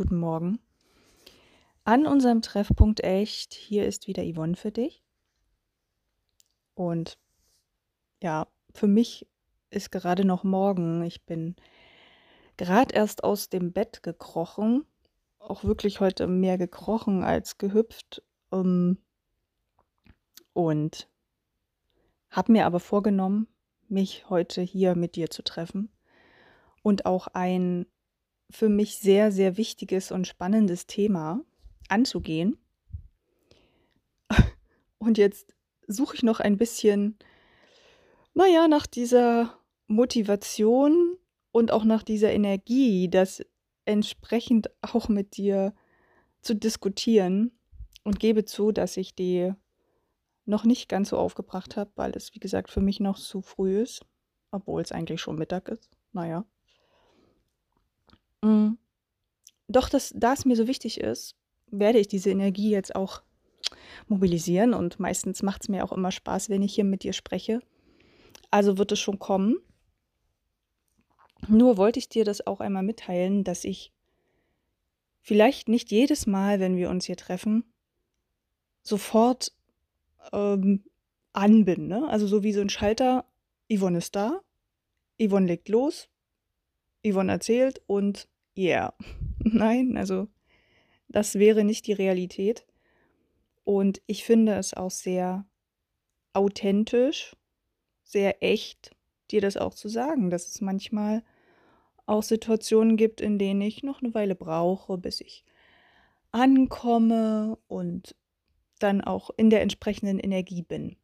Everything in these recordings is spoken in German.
guten Morgen. An unserem Treffpunkt Echt, hier ist wieder Yvonne für dich. Und ja, für mich ist gerade noch morgen. Ich bin gerade erst aus dem Bett gekrochen. Auch wirklich heute mehr gekrochen als gehüpft. Ähm, und habe mir aber vorgenommen, mich heute hier mit dir zu treffen und auch ein für mich sehr, sehr wichtiges und spannendes Thema anzugehen. Und jetzt suche ich noch ein bisschen, naja, nach dieser Motivation und auch nach dieser Energie, das entsprechend auch mit dir zu diskutieren und gebe zu, dass ich die noch nicht ganz so aufgebracht habe, weil es, wie gesagt, für mich noch zu früh ist, obwohl es eigentlich schon Mittag ist. Naja. Mm. Doch, das, da es mir so wichtig ist, werde ich diese Energie jetzt auch mobilisieren und meistens macht es mir auch immer Spaß, wenn ich hier mit dir spreche. Also wird es schon kommen. Nur wollte ich dir das auch einmal mitteilen, dass ich vielleicht nicht jedes Mal, wenn wir uns hier treffen, sofort ähm, an bin. Ne? Also so wie so ein Schalter, Yvonne ist da, Yvonne legt los, Yvonne erzählt und yeah. Nein, also das wäre nicht die Realität. Und ich finde es auch sehr authentisch, sehr echt, dir das auch zu sagen, dass es manchmal auch Situationen gibt, in denen ich noch eine Weile brauche, bis ich ankomme und dann auch in der entsprechenden Energie bin.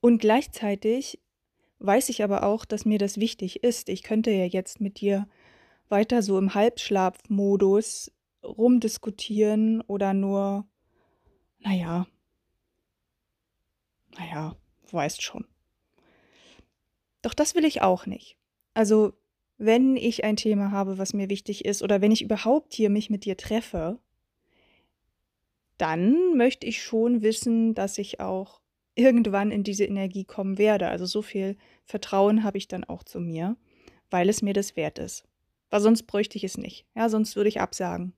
Und gleichzeitig weiß ich aber auch, dass mir das wichtig ist. Ich könnte ja jetzt mit dir weiter so im Halbschlafmodus rumdiskutieren oder nur, naja, naja, weißt schon. Doch das will ich auch nicht. Also, wenn ich ein Thema habe, was mir wichtig ist, oder wenn ich überhaupt hier mich mit dir treffe, dann möchte ich schon wissen, dass ich auch irgendwann in diese Energie kommen werde. Also so viel Vertrauen habe ich dann auch zu mir, weil es mir das wert ist. Weil sonst bräuchte ich es nicht. Ja, sonst würde ich absagen.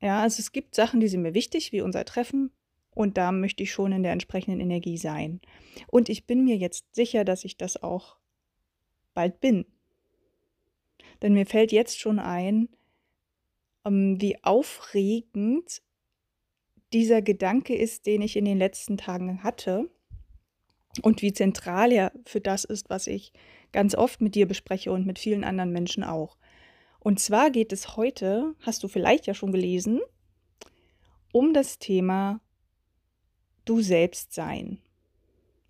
Ja, also es gibt Sachen, die sind mir wichtig, wie unser Treffen. Und da möchte ich schon in der entsprechenden Energie sein. Und ich bin mir jetzt sicher, dass ich das auch bald bin. Denn mir fällt jetzt schon ein, ähm, wie aufregend dieser Gedanke ist, den ich in den letzten Tagen hatte und wie zentral er für das ist, was ich ganz oft mit dir bespreche und mit vielen anderen Menschen auch. Und zwar geht es heute, hast du vielleicht ja schon gelesen, um das Thema du selbst sein.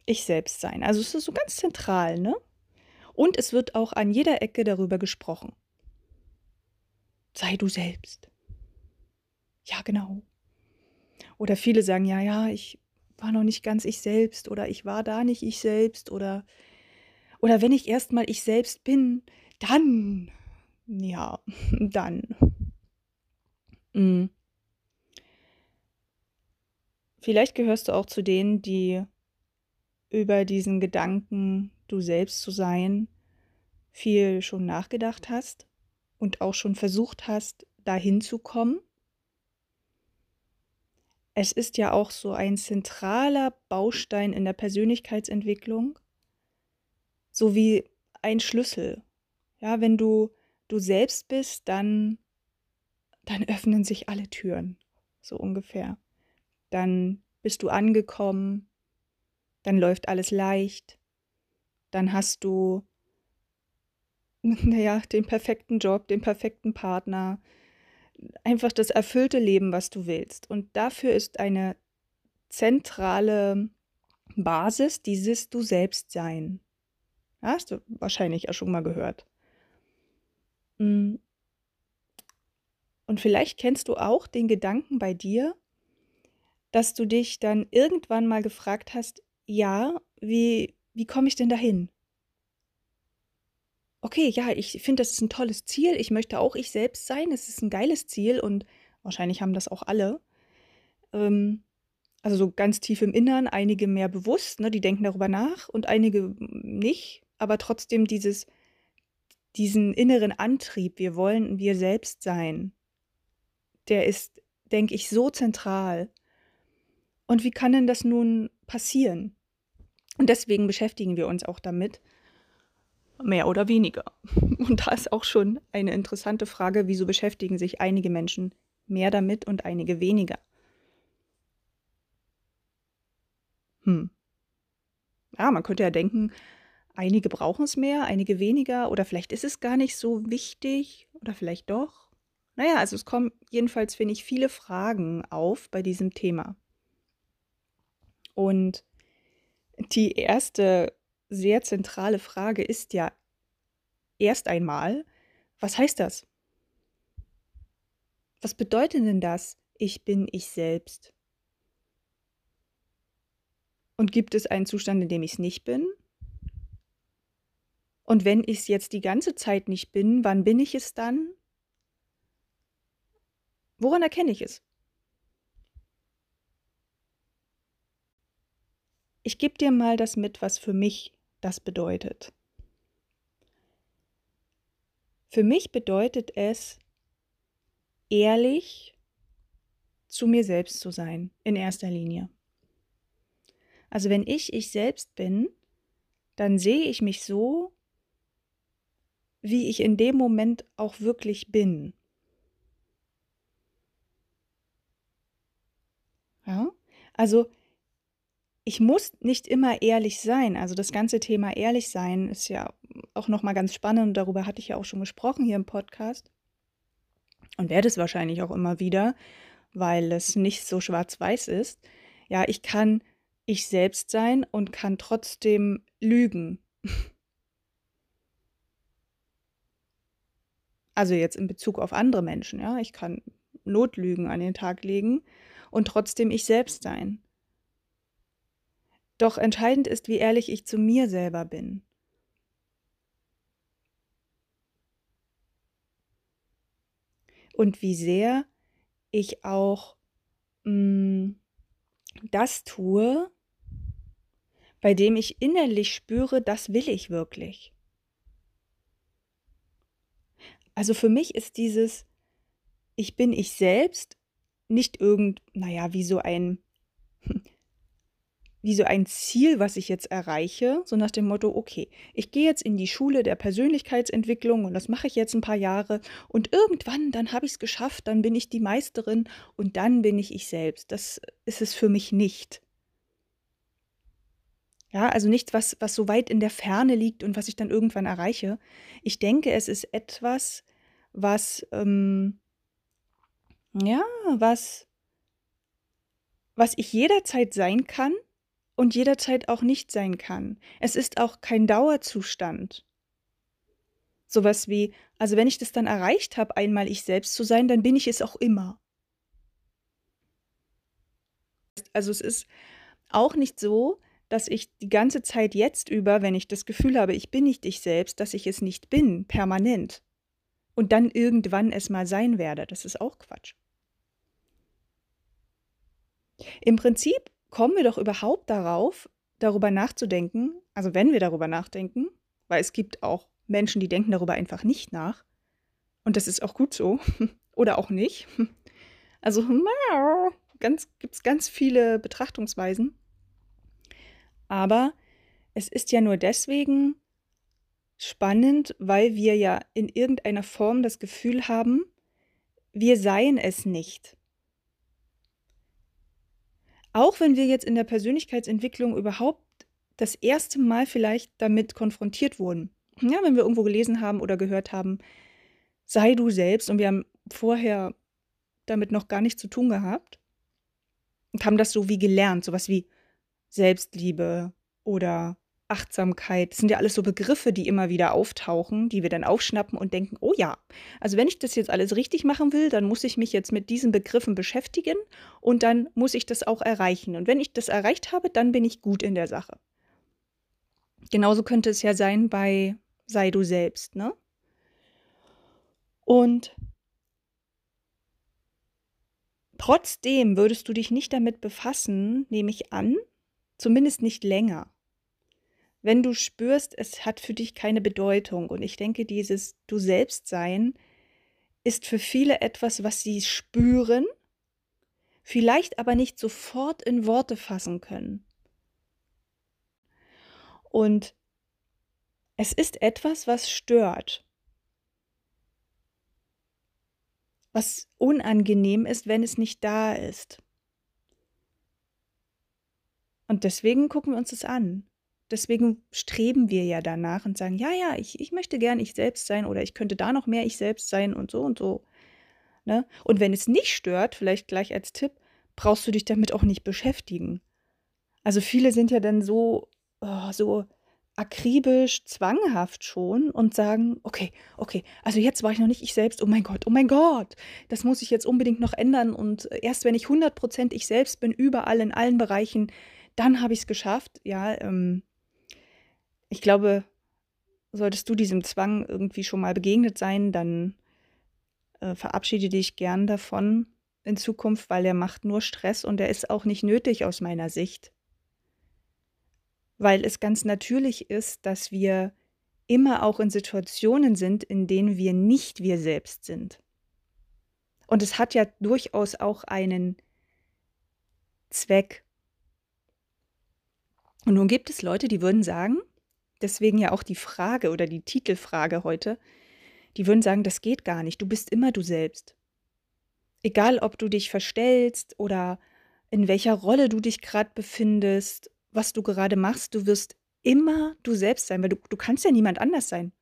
Ich selbst sein. Also es ist so ganz zentral, ne? Und es wird auch an jeder Ecke darüber gesprochen. Sei du selbst. Ja, genau. Oder viele sagen, ja, ja, ich war noch nicht ganz ich selbst oder ich war da nicht ich selbst oder oder wenn ich erstmal ich selbst bin, dann ja, dann. Mhm. Vielleicht gehörst du auch zu denen, die über diesen Gedanken, du selbst zu sein, viel schon nachgedacht hast und auch schon versucht hast, dahin zu kommen. Es ist ja auch so ein zentraler Baustein in der Persönlichkeitsentwicklung, sowie ein Schlüssel. Ja, wenn du du selbst bist, dann dann öffnen sich alle Türen, so ungefähr. Dann bist du angekommen, dann läuft alles leicht, dann hast du naja, den perfekten Job, den perfekten Partner, einfach das erfüllte Leben, was du willst. Und dafür ist eine zentrale Basis dieses Du selbst sein. Hast du wahrscheinlich ja schon mal gehört. Mm. Und vielleicht kennst du auch den Gedanken bei dir, dass du dich dann irgendwann mal gefragt hast, ja, wie, wie komme ich denn dahin? Okay, ja, ich finde, das ist ein tolles Ziel. Ich möchte auch ich selbst sein. Es ist ein geiles Ziel und wahrscheinlich haben das auch alle. Ähm, also so ganz tief im Innern, einige mehr bewusst, ne, die denken darüber nach und einige nicht, aber trotzdem dieses diesen inneren Antrieb, wir wollen wir selbst sein, der ist, denke ich, so zentral. Und wie kann denn das nun passieren? Und deswegen beschäftigen wir uns auch damit, mehr oder weniger. Und da ist auch schon eine interessante Frage, wieso beschäftigen sich einige Menschen mehr damit und einige weniger. Hm. Ja, man könnte ja denken, einige brauchen es mehr, einige weniger, oder vielleicht ist es gar nicht so wichtig, oder vielleicht doch. Naja, also es kommen jedenfalls, finde ich, viele Fragen auf bei diesem Thema. Und die erste sehr zentrale Frage ist ja erst einmal, was heißt das? Was bedeutet denn das? Ich bin ich selbst. Und gibt es einen Zustand, in dem ich es nicht bin? Und wenn ich es jetzt die ganze Zeit nicht bin, wann bin ich es dann? Woran erkenne ich es? Ich gebe dir mal das mit, was für mich das bedeutet. Für mich bedeutet es, ehrlich zu mir selbst zu sein, in erster Linie. Also wenn ich ich selbst bin, dann sehe ich mich so, wie ich in dem Moment auch wirklich bin. Ja? Also ich muss nicht immer ehrlich sein. Also das ganze Thema ehrlich sein ist ja auch noch mal ganz spannend. Darüber hatte ich ja auch schon gesprochen hier im Podcast und werde es wahrscheinlich auch immer wieder, weil es nicht so schwarz-weiß ist. Ja, ich kann ich selbst sein und kann trotzdem lügen. Also jetzt in Bezug auf andere Menschen, ja, ich kann Notlügen an den Tag legen und trotzdem ich selbst sein. Doch entscheidend ist, wie ehrlich ich zu mir selber bin. Und wie sehr ich auch mh, mm, das tue, bei dem ich innerlich spüre, das will ich wirklich. Also für mich ist dieses Ich bin ich selbst nicht irgend, naja, wie so ein wie so ein Ziel, was ich jetzt erreiche, so nach dem Motto, okay, ich gehe jetzt in die Schule der Persönlichkeitsentwicklung und das mache ich jetzt ein paar Jahre und irgendwann, dann habe ich es geschafft, dann bin ich die Meisterin und dann bin ich ich selbst. Das ist es für mich nicht. Ja, also nichts, was, was so weit in der Ferne liegt und was ich dann irgendwann erreiche. Ich denke, es ist etwas, was, ähm, ja, was, was ich jederzeit sein kann und jederzeit auch nicht sein kann. Es ist auch kein Dauerzustand. Sowas wie, also wenn ich das dann erreicht habe, einmal ich selbst zu sein, dann bin ich es auch immer. Also es ist auch nicht so, dass ich die ganze Zeit jetzt über, wenn ich das Gefühl habe, ich bin nicht ich selbst, dass ich es nicht bin, permanent. Und dann irgendwann es mal sein werde. Das ist auch Quatsch. Im Prinzip kommen wir doch überhaupt darauf, darüber nachzudenken, also wenn wir darüber nachdenken, weil es gibt auch Menschen, die denken darüber einfach nicht nach. Und das ist auch gut so. Oder auch nicht. Also ganz, gibt es ganz viele Betrachtungsweisen. Aber es ist ja nur deswegen spannend, weil wir ja in irgendeiner Form das Gefühl haben, wir seien es nicht. Auch wenn wir jetzt in der Persönlichkeitsentwicklung überhaupt das erste Mal vielleicht damit konfrontiert wurden. Ja, wenn wir irgendwo gelesen haben oder gehört haben, sei du selbst und wir haben vorher damit noch gar nichts zu tun gehabt und haben das so wie gelernt, sowas wie Selbstliebe oder Achtsamkeit, das sind ja alles so Begriffe, die immer wieder auftauchen, die wir dann aufschnappen und denken, oh ja, also wenn ich das jetzt alles richtig machen will, dann muss ich mich jetzt mit diesen Begriffen beschäftigen und dann muss ich das auch erreichen. Und wenn ich das erreicht habe, dann bin ich gut in der Sache. Genauso könnte es ja sein bei Sei du selbst, ne? Und trotzdem würdest du dich nicht damit befassen, nehme ich an, zumindest nicht länger wenn du spürst, es hat für dich keine Bedeutung. Und ich denke, dieses Du selbst sein ist für viele etwas, was sie spüren, vielleicht aber nicht sofort in Worte fassen können. Und es ist etwas, was stört, was unangenehm ist, wenn es nicht da ist. Und deswegen gucken wir uns das an. Deswegen streben wir ja danach und sagen, ja, ja, ich, ich möchte gern ich selbst sein oder ich könnte da noch mehr ich selbst sein und so und so. Ne? Und wenn es nicht stört, vielleicht gleich als Tipp, brauchst du dich damit auch nicht beschäftigen. Also viele sind ja dann so, oh, so akribisch, zwanghaft schon und sagen, okay, okay, also jetzt war ich noch nicht ich selbst, oh mein Gott, oh mein Gott, das muss ich jetzt unbedingt noch ändern und erst wenn ich 100% ich selbst bin, überall in allen Bereichen, dann habe ich es geschafft. Ja, ähm, glaube, solltest du diesem Zwang irgendwie schon mal begegnet sein, dann äh, verabschiede dich gern davon in Zukunft, weil er macht nur Stress und er ist auch nicht nötig aus meiner Sicht. Weil es ganz natürlich ist, dass wir immer auch in Situationen sind, in denen wir nicht wir selbst sind. Und es hat ja durchaus auch einen Zweck. Und nun gibt es Leute, die würden sagen, deswegen ja auch die Frage oder die Titelfrage heute, die würden sagen, das geht gar nicht, du bist immer du selbst. Egal, ob du dich verstellst oder in welcher Rolle du dich gerade befindest, was du gerade machst, du wirst immer du selbst sein, weil du, du kannst ja niemand anders sein.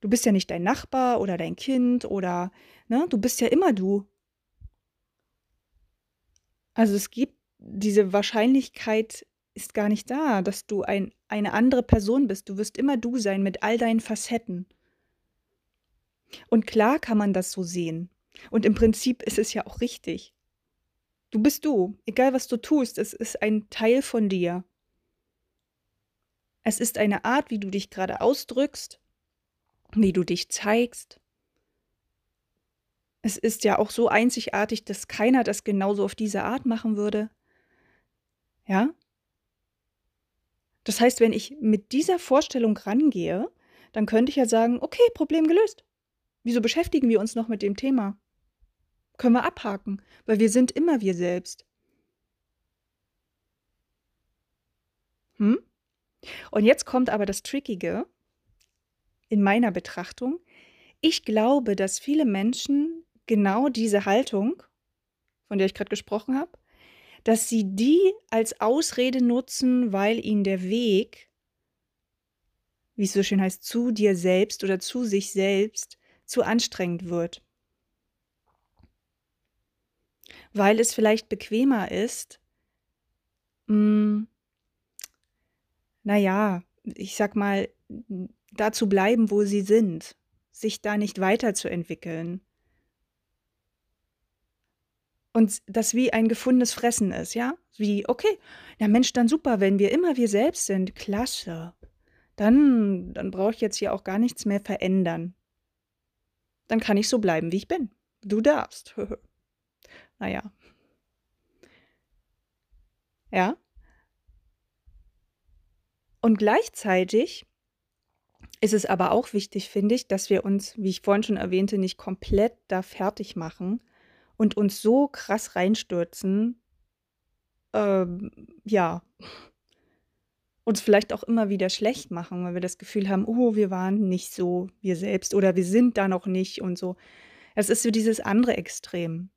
Du bist ja nicht dein Nachbar oder dein Kind oder, ne, du bist ja immer du. Also es gibt diese Wahrscheinlichkeit ist gar nicht da, dass du ein, eine andere Person bist. Du wirst immer du sein mit all deinen Facetten. Und klar kann man das so sehen. Und im Prinzip ist es ja auch richtig. Du bist du, egal was du tust, es ist ein Teil von dir. Es ist eine Art, wie du dich gerade ausdrückst, wie du dich zeigst. Es ist ja auch so einzigartig, dass keiner das genauso auf diese Art machen würde. Ja? Das heißt, wenn ich mit dieser Vorstellung rangehe, dann könnte ich ja sagen, okay, Problem gelöst. Wieso beschäftigen wir uns noch mit dem Thema? Können wir abhaken, weil wir sind immer wir selbst. Hm? Und jetzt kommt aber das Trickige in meiner Betrachtung. Ich glaube, dass viele Menschen genau diese Haltung, von der ich gerade gesprochen habe, dass sie die als Ausrede nutzen, weil ihnen der Weg, wie es so schön heißt, zu dir selbst oder zu sich selbst zu anstrengend wird. Weil es vielleicht bequemer ist, hm, naja, ich sag mal, da zu bleiben, wo sie sind, sich da nicht weiterzuentwickeln und das wie ein gefundenes Fressen ist, ja? Wie, okay, na Mensch, dann super, wenn wir immer wir selbst sind, klasse. Dann, dann brauche ich jetzt hier auch gar nichts mehr verändern. Dann kann ich so bleiben, wie ich bin. Du darfst. naja. Ja. Und gleichzeitig ist es aber auch wichtig, finde ich, dass wir uns, wie ich vorhin schon erwähnte, nicht komplett da fertig machen, und uns so krass reinstürzen, ähm, ja, uns vielleicht auch immer wieder schlecht machen, weil wir das Gefühl haben, oh, wir waren nicht so wir selbst oder wir sind da noch nicht und so. Es ist so dieses andere Extrem.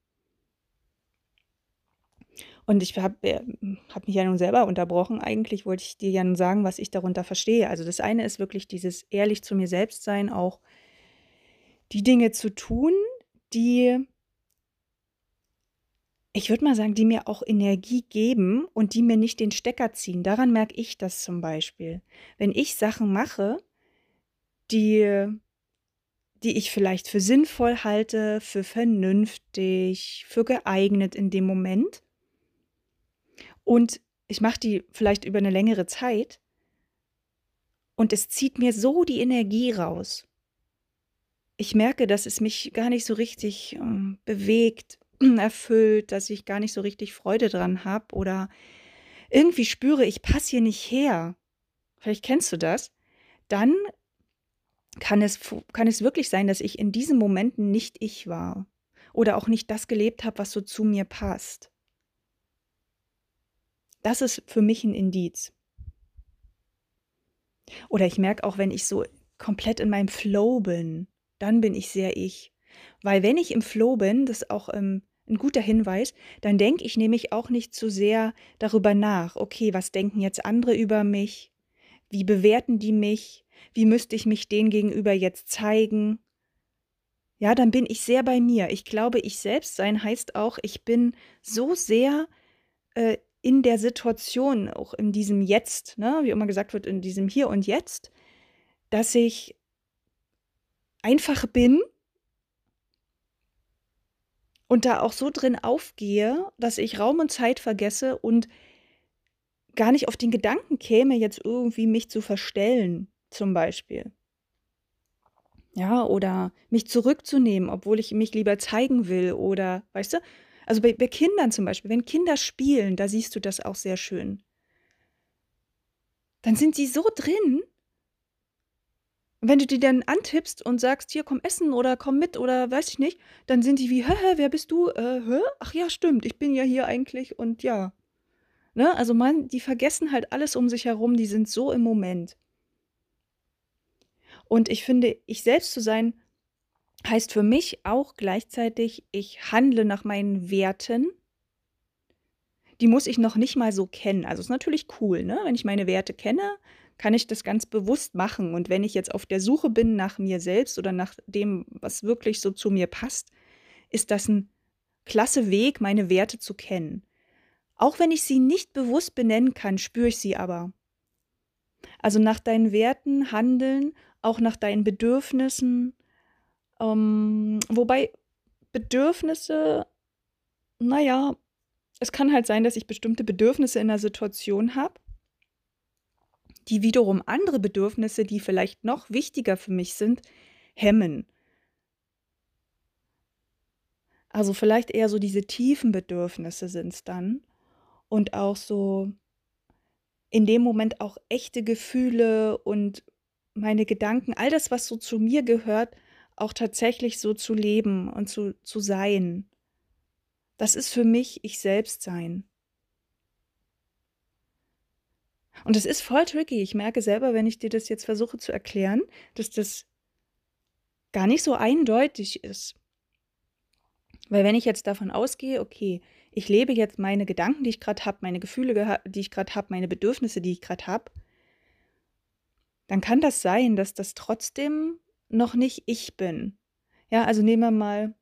Und ich habe äh, hab mich ja nun selber unterbrochen. Eigentlich wollte ich dir ja nun sagen, was ich darunter verstehe. Also das eine ist wirklich dieses ehrlich zu mir selbst sein, auch die Dinge zu tun, die ich würde mal sagen, die mir auch Energie geben und die mir nicht den Stecker ziehen. Daran merke ich das zum Beispiel. Wenn ich Sachen mache, die, die ich vielleicht für sinnvoll halte, für vernünftig, für geeignet in dem Moment, und ich mache die vielleicht über eine längere Zeit, und es zieht mir so die Energie raus. Ich merke, dass es mich gar nicht so richtig ähm, bewegt, erfüllt, dass ich gar nicht so richtig Freude dran habe oder irgendwie spüre, ich passe hier nicht her. vielleicht kennst du das, dann kann es, kann es wirklich sein, dass ich in diesen Momenten nicht ich war oder auch nicht das gelebt habe, was so zu mir passt. Das ist für mich ein Indiz. Oder ich merke auch, wenn ich so komplett in meinem Flow bin, dann bin ich sehr ich. Weil wenn ich im Flow bin, das auch ähm, ein guter Hinweis, dann denke ich nämlich auch nicht zu sehr darüber nach, okay, was denken jetzt andere über mich? Wie bewerten die mich? Wie müsste ich mich denen gegenüber jetzt zeigen? Ja, dann bin ich sehr bei mir. Ich glaube, ich selbst sein heißt auch, ich bin so sehr äh, in der Situation, auch in diesem Jetzt, ne, wie immer gesagt wird, in diesem Hier und Jetzt, dass ich einfach bin und da auch so drin aufgehe, dass ich Raum und Zeit vergesse und gar nicht auf den Gedanken käme, jetzt irgendwie mich zu verstellen, zum Beispiel. Ja, oder mich zurückzunehmen, obwohl ich mich lieber zeigen will oder, weißt du? Also bei, bei Kindern zum Beispiel, wenn Kinder spielen, da siehst du das auch sehr schön. Dann sind sie so drin, und wenn du die dann antippst und sagst, hier, komm essen oder komm mit oder weiß ich nicht, dann sind die wie, hä, hä, wer bist du? Äh, hä? Ach ja, stimmt, ich bin ja hier eigentlich und ja. Ne? Also man, die vergessen halt alles um sich herum, die sind so im Moment. Und ich finde, ich selbst zu sein, heißt für mich auch gleichzeitig, ich handle nach meinen Werten. Die muss ich noch nicht mal so kennen. Also ist natürlich cool, ne? Wenn ich meine Werte kenne, kann ich das ganz bewusst machen. Und wenn ich jetzt auf der Suche bin nach mir selbst oder nach dem, was wirklich so zu mir passt, ist das ein klasse Weg, meine Werte zu kennen. Auch wenn ich sie nicht bewusst benennen kann, spüre ich sie aber. Also nach deinen Werten handeln, auch nach deinen Bedürfnissen. Ähm, wobei Bedürfnisse, naja, es kann halt sein, dass ich bestimmte Bedürfnisse in einer Situation habe die wiederum andere Bedürfnisse, die vielleicht noch wichtiger für mich sind, hemmen. Also vielleicht eher so diese tiefen Bedürfnisse sind es dann und auch so in dem Moment auch echte Gefühle und meine Gedanken, all das, was so zu mir gehört, auch tatsächlich so zu leben und zu, zu sein. Das ist für mich ich selbst sein. Und das ist voll tricky. Ich merke selber, wenn ich dir das jetzt versuche zu erklären, dass das gar nicht so eindeutig ist. Weil wenn ich jetzt davon ausgehe, okay, ich lebe jetzt meine Gedanken, die ich gerade habe, meine Gefühle, die ich gerade habe, meine Bedürfnisse, die ich gerade habe, dann kann das sein, dass das trotzdem noch nicht ich bin. Ja, also nehmen wir mal,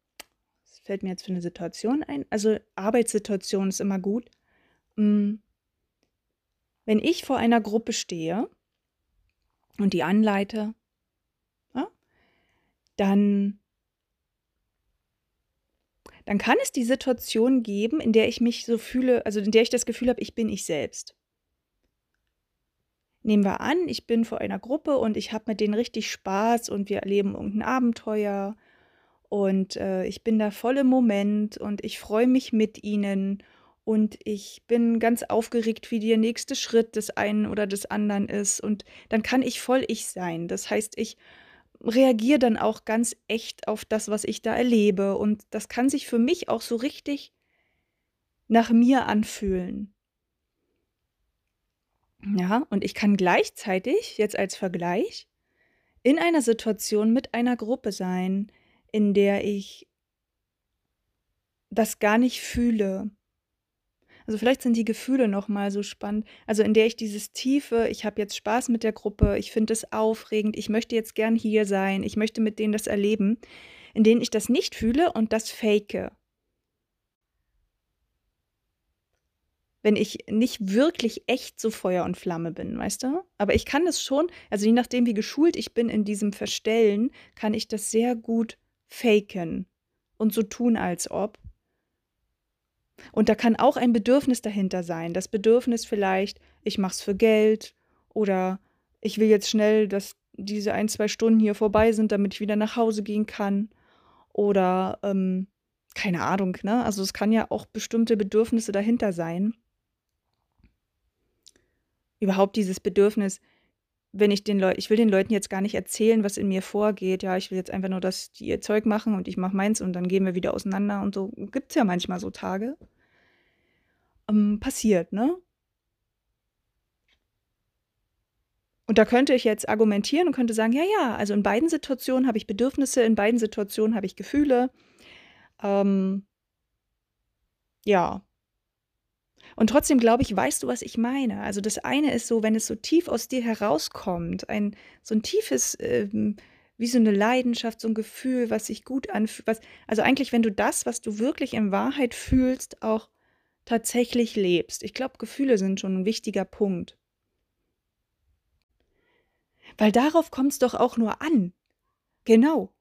was fällt mir jetzt für eine Situation ein? Also Arbeitssituation ist immer gut. Hm, wenn ich vor einer Gruppe stehe und die anleite, ja, dann, dann kann es die Situation geben, in der ich mich so fühle, also in der ich das Gefühl habe, ich bin ich selbst. Nehmen wir an, ich bin vor einer Gruppe und ich habe mit denen richtig Spaß und wir erleben irgendein Abenteuer und äh, ich bin da voll im Moment und ich freue mich mit ihnen und ich bin ganz aufgeregt, wie der nächste Schritt des einen oder des anderen ist und dann kann ich voll ich sein. Das heißt, ich reagiere dann auch ganz echt auf das, was ich da erlebe und das kann sich für mich auch so richtig nach mir anfühlen. Ja, und ich kann gleichzeitig, jetzt als Vergleich, in einer Situation mit einer Gruppe sein, in der ich das gar nicht fühle, also vielleicht sind die Gefühle noch mal so spannend. Also in der ich dieses tiefe, ich habe jetzt Spaß mit der Gruppe, ich finde es aufregend, ich möchte jetzt gern hier sein, ich möchte mit denen das erleben, in denen ich das nicht fühle und das fake. Wenn ich nicht wirklich echt so Feuer und Flamme bin, weißt du? Aber ich kann das schon, also je nachdem, wie geschult ich bin in diesem Verstellen, kann ich das sehr gut faken und so tun, als ob. Und da kann auch ein Bedürfnis dahinter sein. Das Bedürfnis vielleicht, ich mache es für Geld oder ich will jetzt schnell, dass diese ein, zwei Stunden hier vorbei sind, damit ich wieder nach Hause gehen kann. Oder ähm, keine Ahnung, ne? Also es kann ja auch bestimmte Bedürfnisse dahinter sein. Überhaupt dieses Bedürfnis, wenn ich den Leuten, ich will den Leuten jetzt gar nicht erzählen, was in mir vorgeht. Ja, ich will jetzt einfach nur, dass die ihr Zeug machen und ich mache meins und dann gehen wir wieder auseinander und so. Gibt es ja manchmal so Tage. Ähm, passiert, ne? Und da könnte ich jetzt argumentieren und könnte sagen, ja, ja, also in beiden Situationen habe ich Bedürfnisse, in beiden Situationen habe ich Gefühle. Ähm, ja. Und trotzdem glaube ich, weißt du, was ich meine? Also das eine ist so, wenn es so tief aus dir herauskommt, ein so ein tiefes, ähm, wie so eine Leidenschaft, so ein Gefühl, was sich gut anfühlt, was, also eigentlich, wenn du das, was du wirklich in Wahrheit fühlst, auch tatsächlich lebst. Ich glaube, Gefühle sind schon ein wichtiger Punkt. Weil darauf kommt es doch auch nur an. Genau.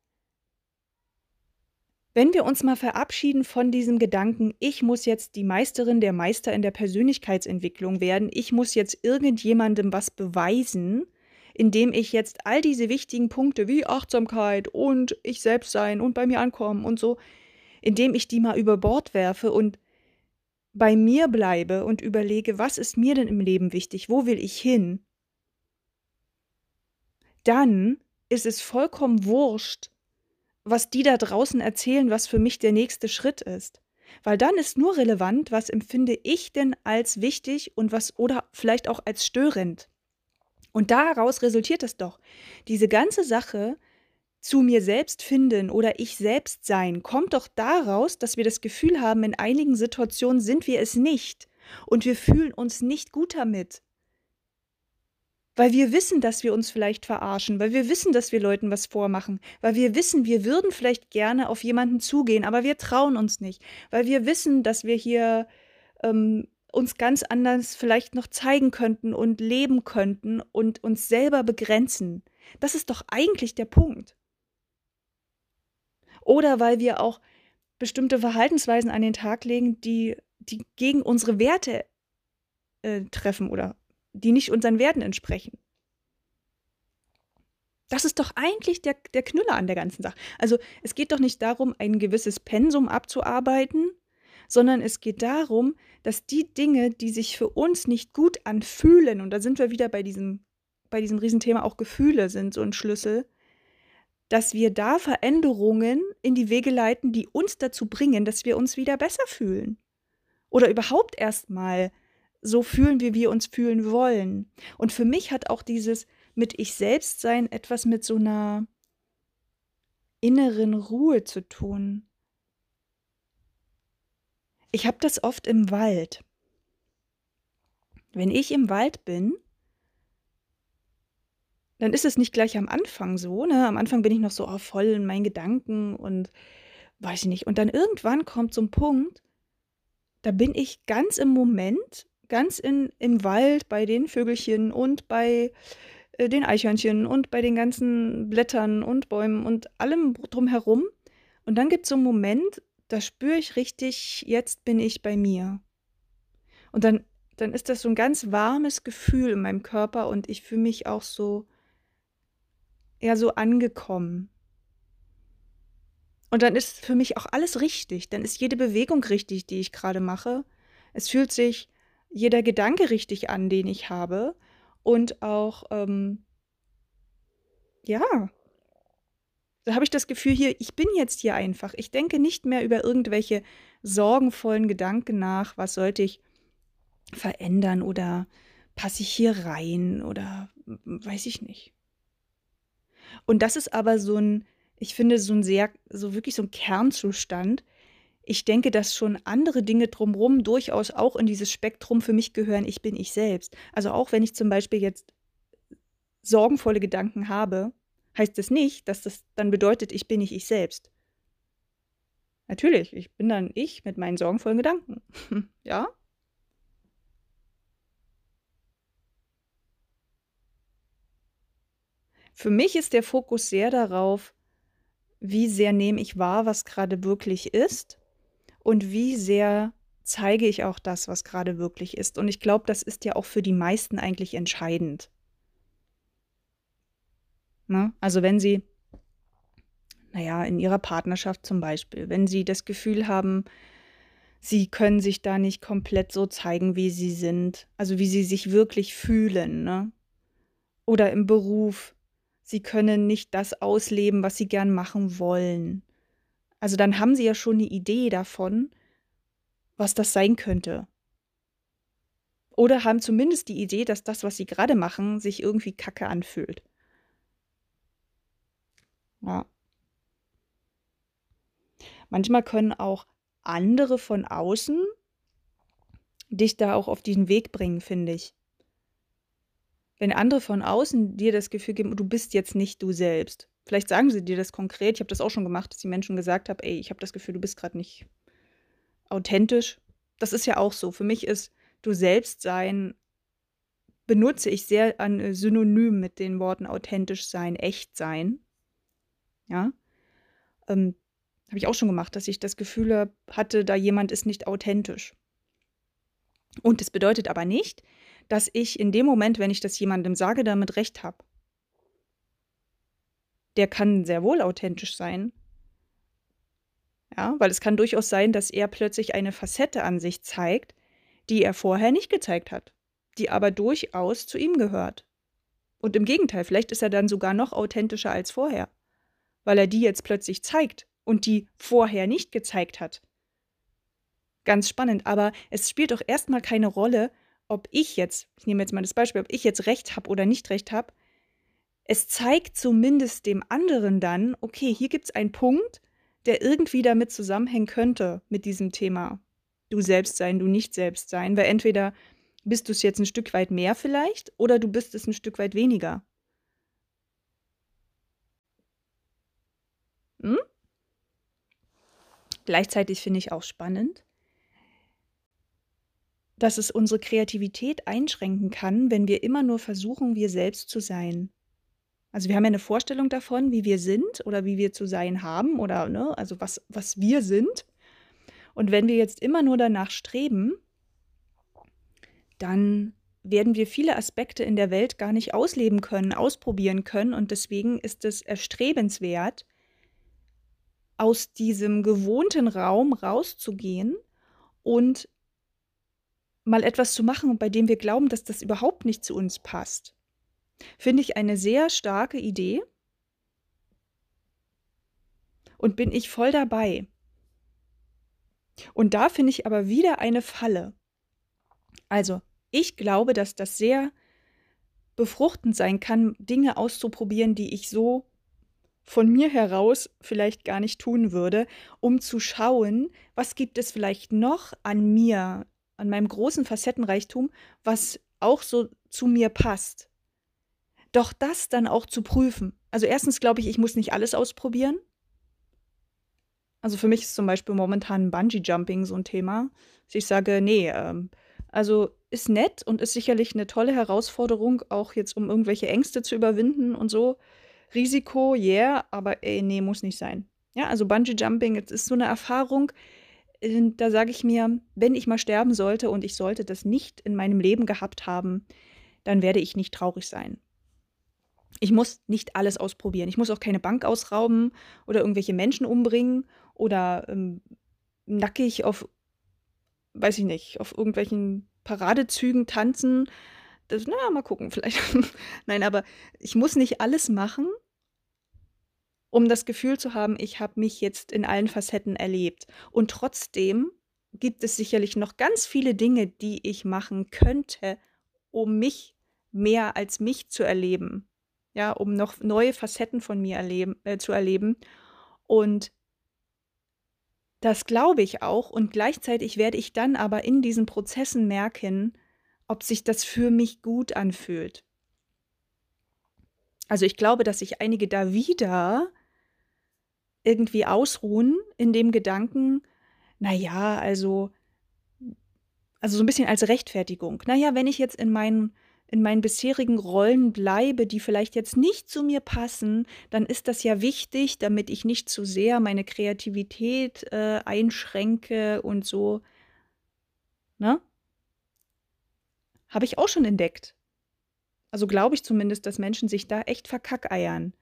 Wenn wir uns mal verabschieden von diesem Gedanken, ich muss jetzt die Meisterin der Meister in der Persönlichkeitsentwicklung werden, ich muss jetzt irgendjemandem was beweisen, indem ich jetzt all diese wichtigen Punkte wie Achtsamkeit und ich selbst sein und bei mir ankommen und so, indem ich die mal über Bord werfe und bei mir bleibe und überlege, was ist mir denn im Leben wichtig, wo will ich hin, dann ist es vollkommen wurscht, was die da draußen erzählen, was für mich der nächste Schritt ist. Weil dann ist nur relevant, was empfinde ich denn als wichtig und was oder vielleicht auch als störend. Und daraus resultiert es doch. Diese ganze Sache zu mir selbst finden oder ich selbst sein, kommt doch daraus, dass wir das Gefühl haben, in einigen Situationen sind wir es nicht und wir fühlen uns nicht gut damit weil wir wissen, dass wir uns vielleicht verarschen, weil wir wissen, dass wir Leuten was vormachen, weil wir wissen, wir würden vielleicht gerne auf jemanden zugehen, aber wir trauen uns nicht, weil wir wissen, dass wir hier ähm, uns ganz anders vielleicht noch zeigen könnten und leben könnten und uns selber begrenzen. Das ist doch eigentlich der Punkt. Oder weil wir auch bestimmte Verhaltensweisen an den Tag legen, die, die gegen unsere Werte äh, treffen oder die nicht unseren Werten entsprechen. Das ist doch eigentlich der, der Knüller an der ganzen Sache. Also es geht doch nicht darum, ein gewisses Pensum abzuarbeiten, sondern es geht darum, dass die Dinge, die sich für uns nicht gut anfühlen, und da sind wir wieder bei diesem, bei diesem Riesenthema, auch Gefühle sind so ein Schlüssel, dass wir da Veränderungen in die Wege leiten, die uns dazu bringen, dass wir uns wieder besser fühlen. Oder überhaupt erstmal so fühlen, wie wir uns fühlen wollen. Und für mich hat auch dieses mit ich selbst sein etwas mit so einer inneren Ruhe zu tun. Ich habe das oft im Wald. Wenn ich im Wald bin, dann ist es nicht gleich am Anfang so. Ne? Am Anfang bin ich noch so oh, voll in meinen Gedanken und weiß ich nicht. Und dann irgendwann kommt so ein Punkt, da bin ich ganz im Moment ganz in, im Wald bei den Vögelchen und bei äh, den Eichhörnchen und bei den ganzen Blättern und Bäumen und allem drumherum. Und dann gibt es so einen Moment, da spüre ich richtig, jetzt bin ich bei mir. Und dann, dann ist das so ein ganz warmes Gefühl in meinem Körper und ich fühle mich auch so, ja, so angekommen. Und dann ist für mich auch alles richtig. Dann ist jede Bewegung richtig, die ich gerade mache. Es fühlt sich jeder Gedanke richtig an, den ich habe. Und auch, ähm, ja, da habe ich das Gefühl hier, ich bin jetzt hier einfach. Ich denke nicht mehr über irgendwelche sorgenvollen Gedanken nach, was sollte ich verändern oder passe ich hier rein oder weiß ich nicht. Und das ist aber so ein, ich finde, so ein sehr, so wirklich so ein Kernzustand, ich denke, dass schon andere Dinge drumherum durchaus auch in dieses Spektrum für mich gehören, ich bin ich selbst. Also auch wenn ich zum Beispiel jetzt sorgenvolle Gedanken habe, heißt das nicht, dass das dann bedeutet, ich bin nicht ich selbst. Natürlich, ich bin dann ich mit meinen sorgenvollen Gedanken. ja? Für mich ist der Fokus sehr darauf, wie sehr nehme ich wahr, was gerade wirklich ist und wie sehr zeige ich auch das, was gerade wirklich ist. Und ich glaube, das ist ja auch für die meisten eigentlich entscheidend. Ne? Also wenn sie, naja, in ihrer Partnerschaft zum Beispiel, wenn sie das Gefühl haben, sie können sich da nicht komplett so zeigen, wie sie sind, also wie sie sich wirklich fühlen, ne? oder im Beruf. Sie können nicht das ausleben, was sie gern machen wollen. Also dann haben sie ja schon eine Idee davon, was das sein könnte. Oder haben zumindest die Idee, dass das, was sie gerade machen, sich irgendwie kacke anfühlt. Ja. Manchmal können auch andere von außen dich da auch auf diesen Weg bringen, finde ich. Wenn andere von außen dir das Gefühl geben, du bist jetzt nicht du selbst. Vielleicht sagen sie dir das konkret. Ich habe das auch schon gemacht, dass die Menschen gesagt haben, ey, ich habe das Gefühl, du bist gerade nicht authentisch. Das ist ja auch so. Für mich ist du selbst sein benutze ich sehr an äh, Synonym mit den Worten authentisch sein, echt sein. Ja. Ähm, habe ich auch schon gemacht, dass ich das Gefühl hatte, da jemand ist nicht authentisch. Und das bedeutet aber nicht, dass ich in dem Moment, wenn ich das jemandem sage, damit recht habe. Der kann sehr wohl authentisch sein. Ja, weil es kann durchaus sein, dass er plötzlich eine Facette an sich zeigt, die er vorher nicht gezeigt hat, die aber durchaus zu ihm gehört. Und im Gegenteil, vielleicht ist er dann sogar noch authentischer als vorher, weil er die jetzt plötzlich zeigt und die vorher nicht gezeigt hat. Ganz spannend, aber es spielt doch erstmal keine Rolle, ob ich jetzt, ich nehme jetzt mal das Beispiel, ob ich jetzt recht habe oder nicht recht habe. Es zeigt zumindest dem anderen dann, okay, hier gibt es einen Punkt, der irgendwie damit zusammenhängen könnte mit diesem Thema. Du selbst sein, du nicht selbst sein, weil entweder bist du es jetzt ein Stück weit mehr vielleicht oder du bist es ein Stück weit weniger. Hm? Gleichzeitig finde ich auch spannend, dass es unsere Kreativität einschränken kann, wenn wir immer nur versuchen, wir selbst zu sein. Also wir haben ja eine Vorstellung davon, wie wir sind oder wie wir zu sein haben oder ne, also was, was wir sind. Und wenn wir jetzt immer nur danach streben, dann werden wir viele Aspekte in der Welt gar nicht ausleben können, ausprobieren können. Und deswegen ist es erstrebenswert, aus diesem gewohnten Raum rauszugehen und mal etwas zu machen, bei dem wir glauben, dass das überhaupt nicht zu uns passt. Finde ich eine sehr starke Idee und bin ich voll dabei. Und da finde ich aber wieder eine Falle. Also, ich glaube, dass das sehr befruchtend sein kann, Dinge auszuprobieren, die ich so von mir heraus vielleicht gar nicht tun würde, um zu schauen, was gibt es vielleicht noch an mir, an meinem großen Facettenreichtum, was auch so zu mir passt. Doch das dann auch zu prüfen. Also erstens glaube ich, ich muss nicht alles ausprobieren. Also für mich ist zum Beispiel momentan Bungee-Jumping so ein Thema. Dass ich sage, nee, ähm, also ist nett und ist sicherlich eine tolle Herausforderung, auch jetzt um irgendwelche Ängste zu überwinden und so. Risiko, yeah, aber ey, nee, muss nicht sein. Ja, also Bungee Jumping, es ist so eine Erfahrung, da sage ich mir, wenn ich mal sterben sollte und ich sollte das nicht in meinem Leben gehabt haben, dann werde ich nicht traurig sein. Ich muss nicht alles ausprobieren. Ich muss auch keine Bank ausrauben oder irgendwelche Menschen umbringen oder ähm, nackig auf, weiß ich nicht, auf irgendwelchen Paradezügen tanzen das, na, mal gucken, vielleicht. Nein, aber ich muss nicht alles machen, um das Gefühl zu haben, ich habe mich jetzt in allen Facetten erlebt. Und trotzdem gibt es sicherlich noch ganz viele Dinge, die ich machen könnte, um mich mehr als mich zu erleben. Ja, um noch neue Facetten von mir erleben, äh, zu erleben. Und das glaube ich auch. Und gleichzeitig werde ich dann aber in diesen Prozessen merken, ob sich das für mich gut anfühlt. Also ich glaube, dass sich einige da wieder irgendwie ausruhen in dem Gedanken, naja, also, also so ein bisschen als Rechtfertigung. Naja, wenn ich jetzt in meinen, in meinen bisherigen Rollen bleibe, die vielleicht jetzt nicht zu mir passen, dann ist das ja wichtig, damit ich nicht zu sehr meine Kreativität äh, einschränke und so. Ne? Habe ich auch schon entdeckt. Also glaube ich zumindest, dass Menschen sich da echt verkackeiern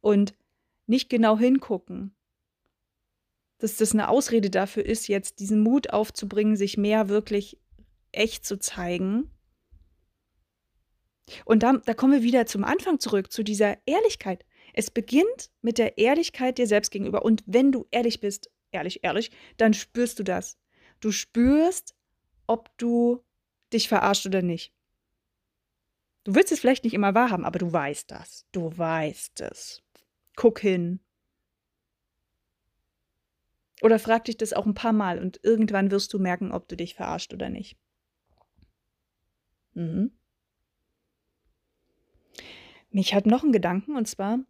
und nicht genau hingucken. Dass das eine Ausrede dafür ist, jetzt diesen Mut aufzubringen, sich mehr wirklich echt zu zeigen. Und da, da kommen wir wieder zum Anfang zurück, zu dieser Ehrlichkeit. Es beginnt mit der Ehrlichkeit dir selbst gegenüber. Und wenn du ehrlich bist, ehrlich, ehrlich, dann spürst du das. Du spürst, ob du dich verarscht oder nicht. Du willst es vielleicht nicht immer wahrhaben, aber du weißt das. Du weißt es. Guck hin. Oder frag dich das auch ein paar Mal und irgendwann wirst du merken, ob du dich verarscht oder nicht. Mhm. Mich hat noch ein Gedanken und zwar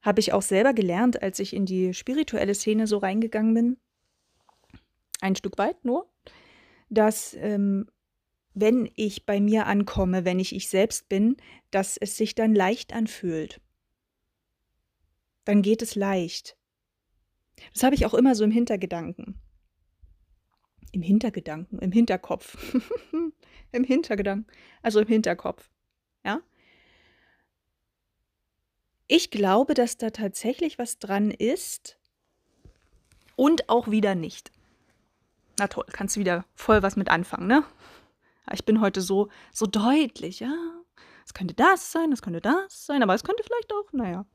habe ich auch selber gelernt, als ich in die spirituelle Szene so reingegangen bin, ein Stück weit nur, dass ähm, wenn ich bei mir ankomme, wenn ich ich selbst bin, dass es sich dann leicht anfühlt. Dann geht es leicht. Das habe ich auch immer so im Hintergedanken. Im Hintergedanken, im Hinterkopf. Im Hintergedanken, also im Hinterkopf. Ja? Ich glaube, dass da tatsächlich was dran ist und auch wieder nicht. Na toll, kannst du wieder voll was mit anfangen, ne? Ich bin heute so, so deutlich, ja. Es könnte das sein, es könnte das sein, aber es könnte vielleicht auch, naja.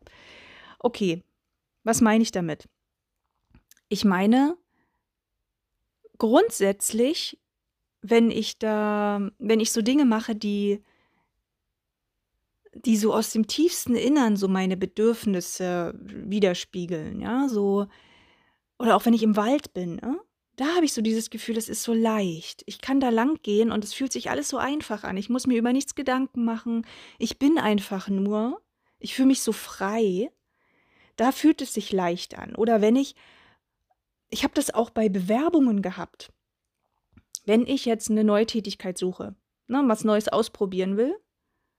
Okay, was meine ich damit? Ich meine, grundsätzlich, wenn ich da, wenn ich so Dinge mache, die, die so aus dem tiefsten Innern so meine Bedürfnisse widerspiegeln, ja, so, oder auch wenn ich im Wald bin, ja? da habe ich so dieses Gefühl, es ist so leicht. Ich kann da lang gehen und es fühlt sich alles so einfach an. Ich muss mir über nichts Gedanken machen. Ich bin einfach nur. Ich fühle mich so frei. Da fühlt es sich leicht an. Oder wenn ich, ich habe das auch bei Bewerbungen gehabt. Wenn ich jetzt eine neue Tätigkeit suche, ne, was Neues ausprobieren will,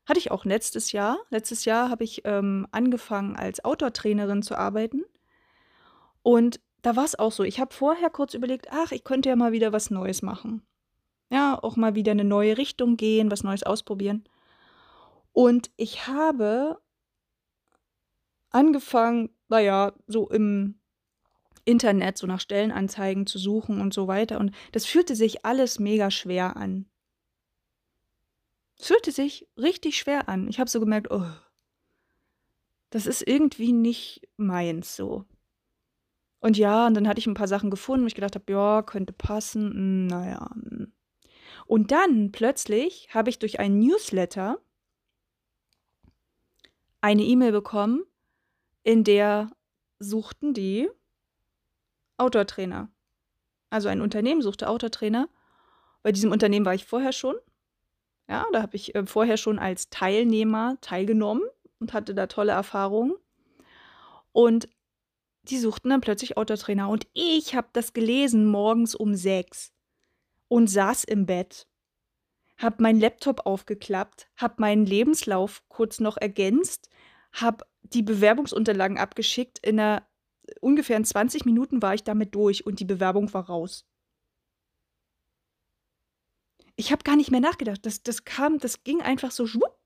hatte ich auch letztes Jahr. Letztes Jahr habe ich ähm, angefangen, als Outdoor-Trainerin zu arbeiten. Und da war es auch so. Ich habe vorher kurz überlegt, ach, ich könnte ja mal wieder was Neues machen. Ja, auch mal wieder eine neue Richtung gehen, was Neues ausprobieren. Und ich habe angefangen, naja, so im Internet, so nach Stellenanzeigen zu suchen und so weiter. Und das fühlte sich alles mega schwer an. Es fühlte sich richtig schwer an. Ich habe so gemerkt, oh, das ist irgendwie nicht meins so. Und ja, und dann hatte ich ein paar Sachen gefunden, wo ich gedacht habe, ja, könnte passen. Hm, naja. Hm. Und dann plötzlich habe ich durch einen Newsletter eine E-Mail bekommen, in der suchten die Outdoor-Trainer. Also ein Unternehmen suchte Outdoor-Trainer. Bei diesem Unternehmen war ich vorher schon. Ja, da habe ich äh, vorher schon als Teilnehmer teilgenommen und hatte da tolle Erfahrungen. Und die suchten dann plötzlich Autotrainer. Und ich habe das gelesen morgens um sechs und saß im Bett, habe meinen Laptop aufgeklappt, habe meinen Lebenslauf kurz noch ergänzt, habe die Bewerbungsunterlagen abgeschickt. In einer ungefähr in 20 Minuten war ich damit durch und die Bewerbung war raus. Ich habe gar nicht mehr nachgedacht. Das, das kam, das ging einfach so schwupp.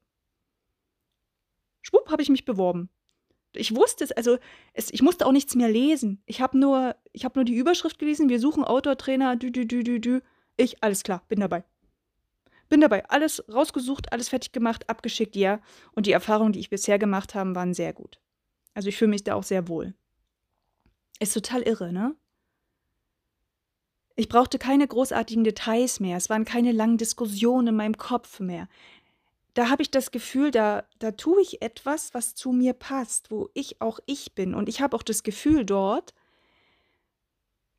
Schwupp habe ich mich beworben. Ich wusste es, also es, ich musste auch nichts mehr lesen. Ich habe nur, hab nur die Überschrift gelesen, wir suchen Outdoor-Trainer, dü, dü, dü, dü, dü. Ich, alles klar, bin dabei. Bin dabei, alles rausgesucht, alles fertig gemacht, abgeschickt, ja. Und die Erfahrungen, die ich bisher gemacht habe, waren sehr gut. Also ich fühle mich da auch sehr wohl. Ist total irre, ne? Ich brauchte keine großartigen Details mehr, es waren keine langen Diskussionen in meinem Kopf mehr da habe ich das Gefühl, da, da tue ich etwas, was zu mir passt, wo ich auch ich bin. Und ich habe auch das Gefühl dort,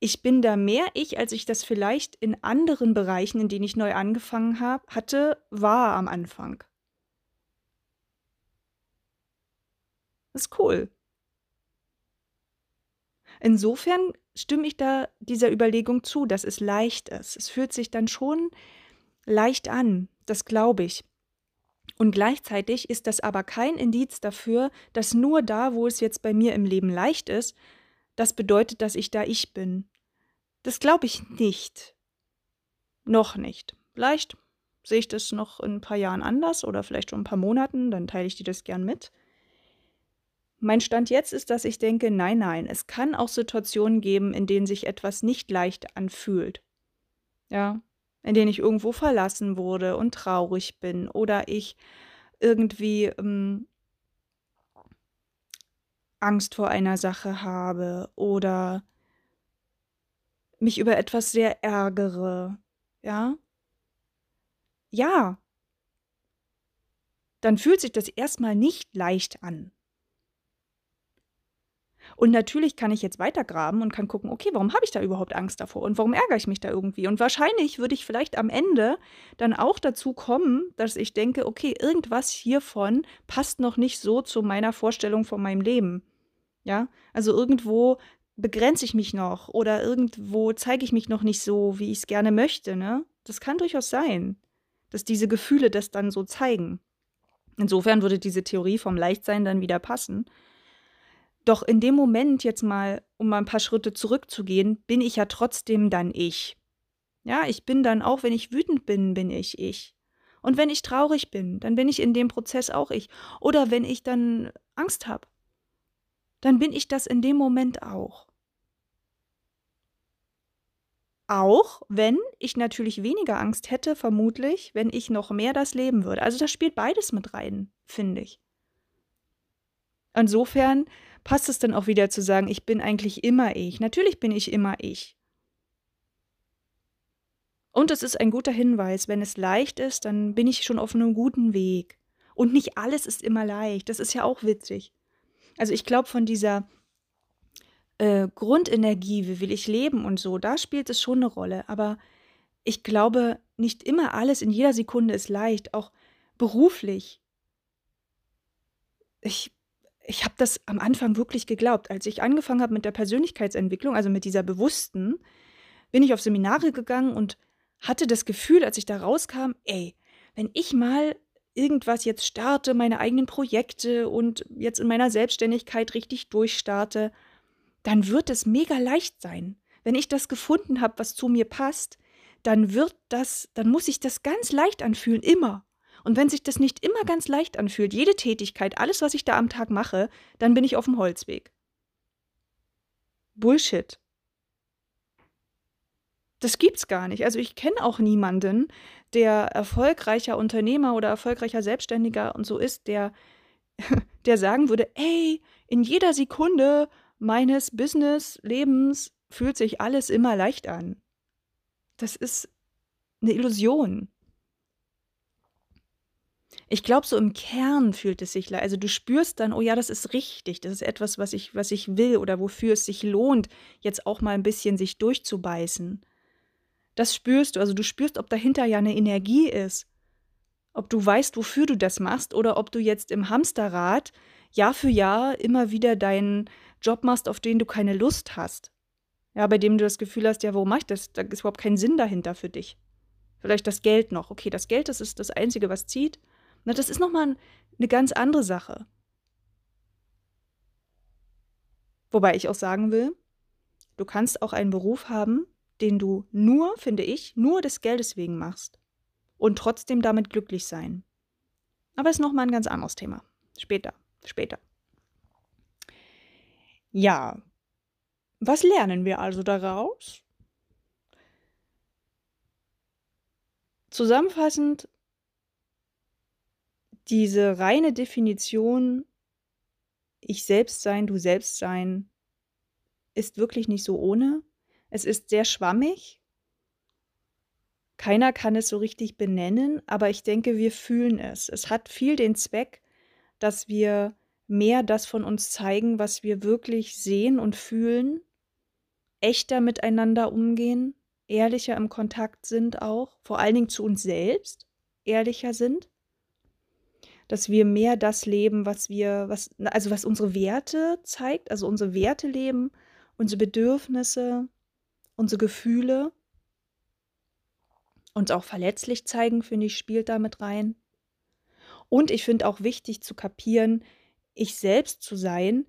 ich bin da mehr ich, als ich das vielleicht in anderen Bereichen, in denen ich neu angefangen habe, hatte, war am Anfang. Das ist cool. Insofern stimme ich da dieser Überlegung zu, dass es leicht ist. Es fühlt sich dann schon leicht an, das glaube ich. Und gleichzeitig ist das aber kein Indiz dafür, dass nur da, wo es jetzt bei mir im Leben leicht ist, das bedeutet, dass ich da ich bin. Das glaube ich nicht. Noch nicht. Vielleicht sehe ich das noch in ein paar Jahren anders oder vielleicht schon ein paar Monaten, dann teile ich dir das gern mit. Mein Stand jetzt ist, dass ich denke, nein, nein, es kann auch Situationen geben, in denen sich etwas nicht leicht anfühlt. Ja, in denen ich irgendwo verlassen wurde und traurig bin oder ich irgendwie ähm, Angst vor einer Sache habe oder mich über etwas sehr ärgere, ja? Ja. Dann fühlt sich das erstmal nicht leicht an. Und natürlich kann ich jetzt weitergraben und kann gucken, okay, warum habe ich da überhaupt Angst davor und warum ärgere ich mich da irgendwie? Und wahrscheinlich würde ich vielleicht am Ende dann auch dazu kommen, dass ich denke, okay, irgendwas hiervon passt noch nicht so zu meiner Vorstellung von meinem Leben. Ja, also irgendwo begrenze ich mich noch oder irgendwo zeige ich mich noch nicht so, wie ich es gerne möchte, ne? Das kann durchaus sein, dass diese Gefühle das dann so zeigen. Insofern würde diese Theorie vom Leichtsein dann wieder passen. Doch in dem Moment jetzt mal, um mal ein paar Schritte zurückzugehen, bin ich ja trotzdem dann ich. Ja, ich bin dann auch, wenn ich wütend bin, bin ich ich. Und wenn ich traurig bin, dann bin ich in dem Prozess auch ich. Oder wenn ich dann Angst habe, dann bin ich das in dem Moment auch. Auch wenn ich natürlich weniger Angst hätte, vermutlich, wenn ich noch mehr das leben würde. Also das spielt beides mit rein, finde ich. Insofern passt es dann auch wieder zu sagen, ich bin eigentlich immer ich. Natürlich bin ich immer ich. Und es ist ein guter Hinweis, wenn es leicht ist, dann bin ich schon auf einem guten Weg. Und nicht alles ist immer leicht. Das ist ja auch witzig. Also ich glaube, von dieser äh, Grundenergie, wie will ich leben und so, da spielt es schon eine Rolle. Aber ich glaube, nicht immer alles in jeder Sekunde ist leicht, auch beruflich. Ich ich habe das am Anfang wirklich geglaubt. Als ich angefangen habe mit der Persönlichkeitsentwicklung, also mit dieser bewussten, bin ich auf Seminare gegangen und hatte das Gefühl, als ich da rauskam, ey, wenn ich mal irgendwas jetzt starte, meine eigenen Projekte und jetzt in meiner Selbstständigkeit richtig durchstarte, dann wird es mega leicht sein. Wenn ich das gefunden habe, was zu mir passt, dann wird das, dann muss ich das ganz leicht anfühlen, immer. Und wenn sich das nicht immer ganz leicht anfühlt, jede Tätigkeit, alles, was ich da am Tag mache, dann bin ich auf dem Holzweg. Bullshit. Das gibt's gar nicht. Also ich kenne auch niemanden, der erfolgreicher Unternehmer oder erfolgreicher Selbstständiger und so ist, der, der sagen würde, ey, in jeder Sekunde meines Business-Lebens fühlt sich alles immer leicht an. Das ist eine Illusion. Ich glaube, so im Kern fühlt es sich, also du spürst dann, oh ja, das ist richtig, das ist etwas, was ich, was ich will oder wofür es sich lohnt, jetzt auch mal ein bisschen sich durchzubeißen. Das spürst du, also du spürst, ob dahinter ja eine Energie ist. Ob du weißt, wofür du das machst oder ob du jetzt im Hamsterrad Jahr für Jahr immer wieder deinen Job machst, auf den du keine Lust hast. Ja, bei dem du das Gefühl hast, ja, warum mach ich das? Da ist überhaupt kein Sinn dahinter für dich. Vielleicht das Geld noch. Okay, das Geld, das ist das Einzige, was zieht. Na, das ist nochmal eine ganz andere Sache. Wobei ich auch sagen will, du kannst auch einen Beruf haben, den du nur, finde ich, nur des Geldes wegen machst und trotzdem damit glücklich sein. Aber ist nochmal ein ganz anderes Thema. Später, später. Ja, was lernen wir also daraus? Zusammenfassend diese reine Definition, ich selbst sein, du selbst sein, ist wirklich nicht so ohne. Es ist sehr schwammig. Keiner kann es so richtig benennen, aber ich denke, wir fühlen es. Es hat viel den Zweck, dass wir mehr das von uns zeigen, was wir wirklich sehen und fühlen, echter miteinander umgehen, ehrlicher im Kontakt sind auch, vor allen Dingen zu uns selbst, ehrlicher sind dass wir mehr das leben, was wir, was, also was unsere Werte zeigt, also unsere Werte leben, unsere Bedürfnisse, unsere Gefühle uns auch verletzlich zeigen, finde ich, spielt damit rein. Und ich finde auch wichtig zu kapieren, ich selbst zu sein,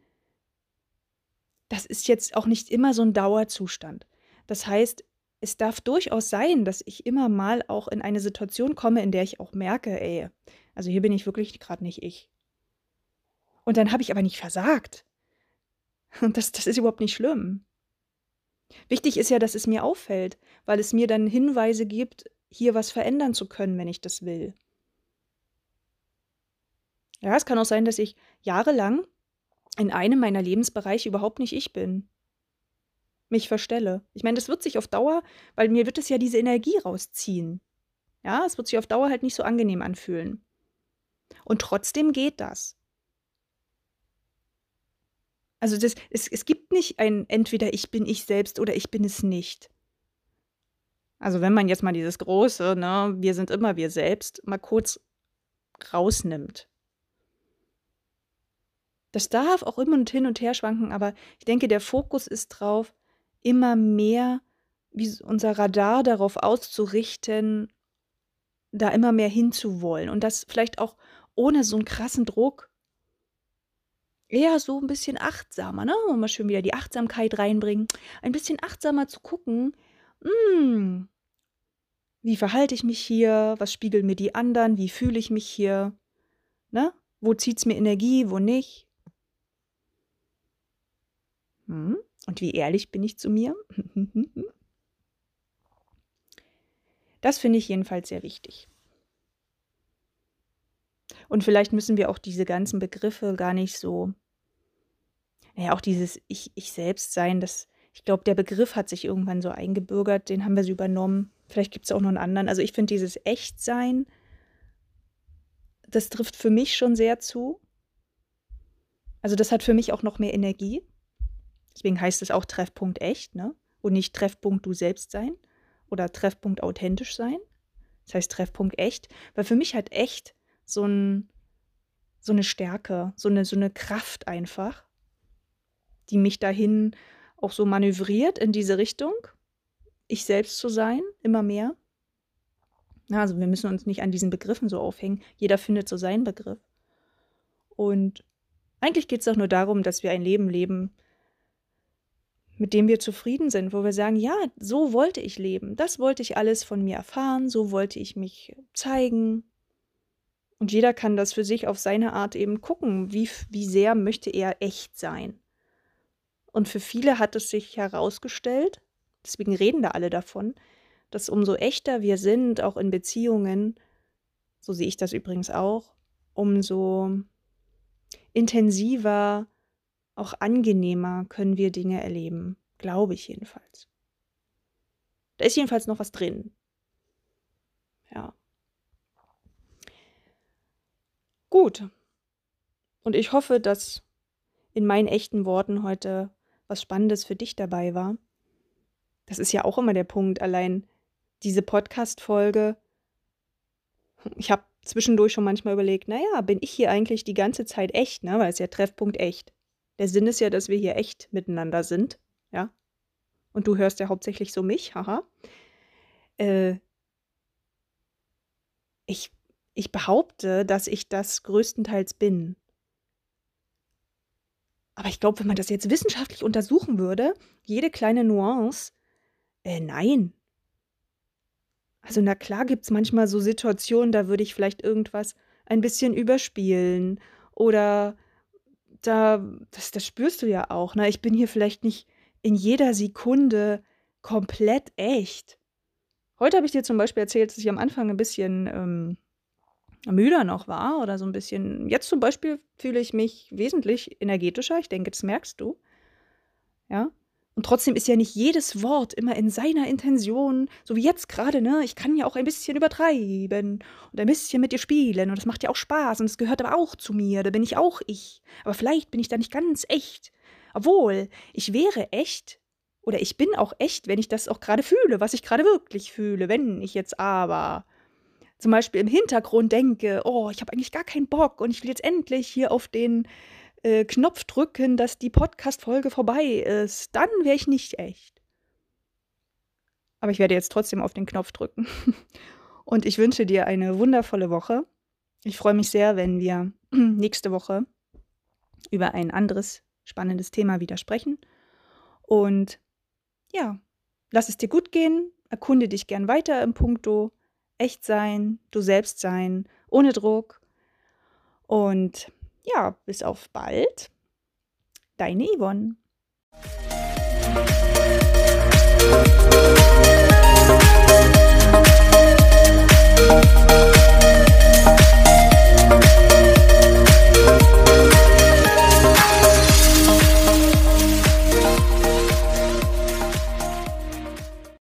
das ist jetzt auch nicht immer so ein Dauerzustand. Das heißt, es darf durchaus sein, dass ich immer mal auch in eine Situation komme, in der ich auch merke, ey, also hier bin ich wirklich gerade nicht ich. Und dann habe ich aber nicht versagt. Und das, das ist überhaupt nicht schlimm. Wichtig ist ja, dass es mir auffällt, weil es mir dann Hinweise gibt, hier was verändern zu können, wenn ich das will. Ja, es kann auch sein, dass ich jahrelang in einem meiner Lebensbereiche überhaupt nicht ich bin. Mich verstelle. Ich meine, das wird sich auf Dauer, weil mir wird es ja diese Energie rausziehen. Ja, es wird sich auf Dauer halt nicht so angenehm anfühlen. Und trotzdem geht das. Also das, es, es gibt nicht ein entweder ich bin ich selbst oder ich bin es nicht. Also wenn man jetzt mal dieses große, ne, wir sind immer wir selbst, mal kurz rausnimmt. Das darf auch immer und hin und her schwanken, aber ich denke, der Fokus ist drauf, immer mehr wie unser Radar darauf auszurichten, da immer mehr hinzuwollen und das vielleicht auch ohne so einen krassen Druck. Eher so ein bisschen achtsamer, ne? Und mal schön wieder die Achtsamkeit reinbringen. Ein bisschen achtsamer zu gucken, hm, wie verhalte ich mich hier? Was spiegeln mir die anderen? Wie fühle ich mich hier? Ne? Wo zieht es mir Energie, wo nicht? Hm? Und wie ehrlich bin ich zu mir? Das finde ich jedenfalls sehr wichtig. Und vielleicht müssen wir auch diese ganzen Begriffe gar nicht so, naja, auch dieses Ich, ich selbst sein, das, ich glaube, der Begriff hat sich irgendwann so eingebürgert, den haben wir so übernommen. Vielleicht gibt es auch noch einen anderen. Also ich finde dieses Echtsein, das trifft für mich schon sehr zu. Also das hat für mich auch noch mehr Energie. Deswegen heißt es auch Treffpunkt echt, ne? Und nicht Treffpunkt du selbst sein oder Treffpunkt authentisch sein. Das heißt Treffpunkt echt, weil für mich hat echt so, ein, so eine Stärke, so eine, so eine Kraft einfach, die mich dahin auch so manövriert in diese Richtung, ich selbst zu sein, immer mehr. Also wir müssen uns nicht an diesen Begriffen so aufhängen. Jeder findet so seinen Begriff. Und eigentlich geht es doch nur darum, dass wir ein Leben leben, mit dem wir zufrieden sind, wo wir sagen, ja, so wollte ich leben, das wollte ich alles von mir erfahren, so wollte ich mich zeigen. Und jeder kann das für sich auf seine Art eben gucken, wie, wie sehr möchte er echt sein. Und für viele hat es sich herausgestellt, deswegen reden da alle davon, dass umso echter wir sind, auch in Beziehungen, so sehe ich das übrigens auch, umso intensiver auch angenehmer können wir Dinge erleben. Glaube ich jedenfalls. Da ist jedenfalls noch was drin. Ja. Gut. Und ich hoffe, dass in meinen echten Worten heute was Spannendes für dich dabei war. Das ist ja auch immer der Punkt. Allein diese Podcast-Folge. Ich habe zwischendurch schon manchmal überlegt, naja, bin ich hier eigentlich die ganze Zeit echt, ne? Weil es ja Treffpunkt echt. Der Sinn ist ja, dass wir hier echt miteinander sind, ja. Und du hörst ja hauptsächlich so mich, haha. Äh, ich, ich behaupte, dass ich das größtenteils bin. Aber ich glaube, wenn man das jetzt wissenschaftlich untersuchen würde, jede kleine Nuance, äh, nein. Also na klar gibt es manchmal so Situationen, da würde ich vielleicht irgendwas ein bisschen überspielen oder da, das, das spürst du ja auch, ne? Ich bin hier vielleicht nicht in jeder Sekunde komplett echt. Heute habe ich dir zum Beispiel erzählt, dass ich am Anfang ein bisschen ähm, müder noch war oder so ein bisschen. Jetzt zum Beispiel fühle ich mich wesentlich energetischer. Ich denke, das merkst du. Ja. Und trotzdem ist ja nicht jedes Wort immer in seiner Intention, so wie jetzt gerade, ne? Ich kann ja auch ein bisschen übertreiben und ein bisschen mit dir spielen und das macht ja auch Spaß und das gehört aber auch zu mir, da bin ich auch ich. Aber vielleicht bin ich da nicht ganz echt. Obwohl, ich wäre echt oder ich bin auch echt, wenn ich das auch gerade fühle, was ich gerade wirklich fühle. Wenn ich jetzt aber zum Beispiel im Hintergrund denke, oh, ich habe eigentlich gar keinen Bock und ich will jetzt endlich hier auf den äh, Knopf drücken, dass die Podcast-Folge vorbei ist, dann wäre ich nicht echt. Aber ich werde jetzt trotzdem auf den Knopf drücken. Und ich wünsche dir eine wundervolle Woche. Ich freue mich sehr, wenn wir nächste Woche über ein anderes spannendes Thema wieder sprechen. Und ja, lass es dir gut gehen, erkunde dich gern weiter im Punkto echt sein, du selbst sein, ohne Druck. Und ja, bis auf bald. Deine Yvonne.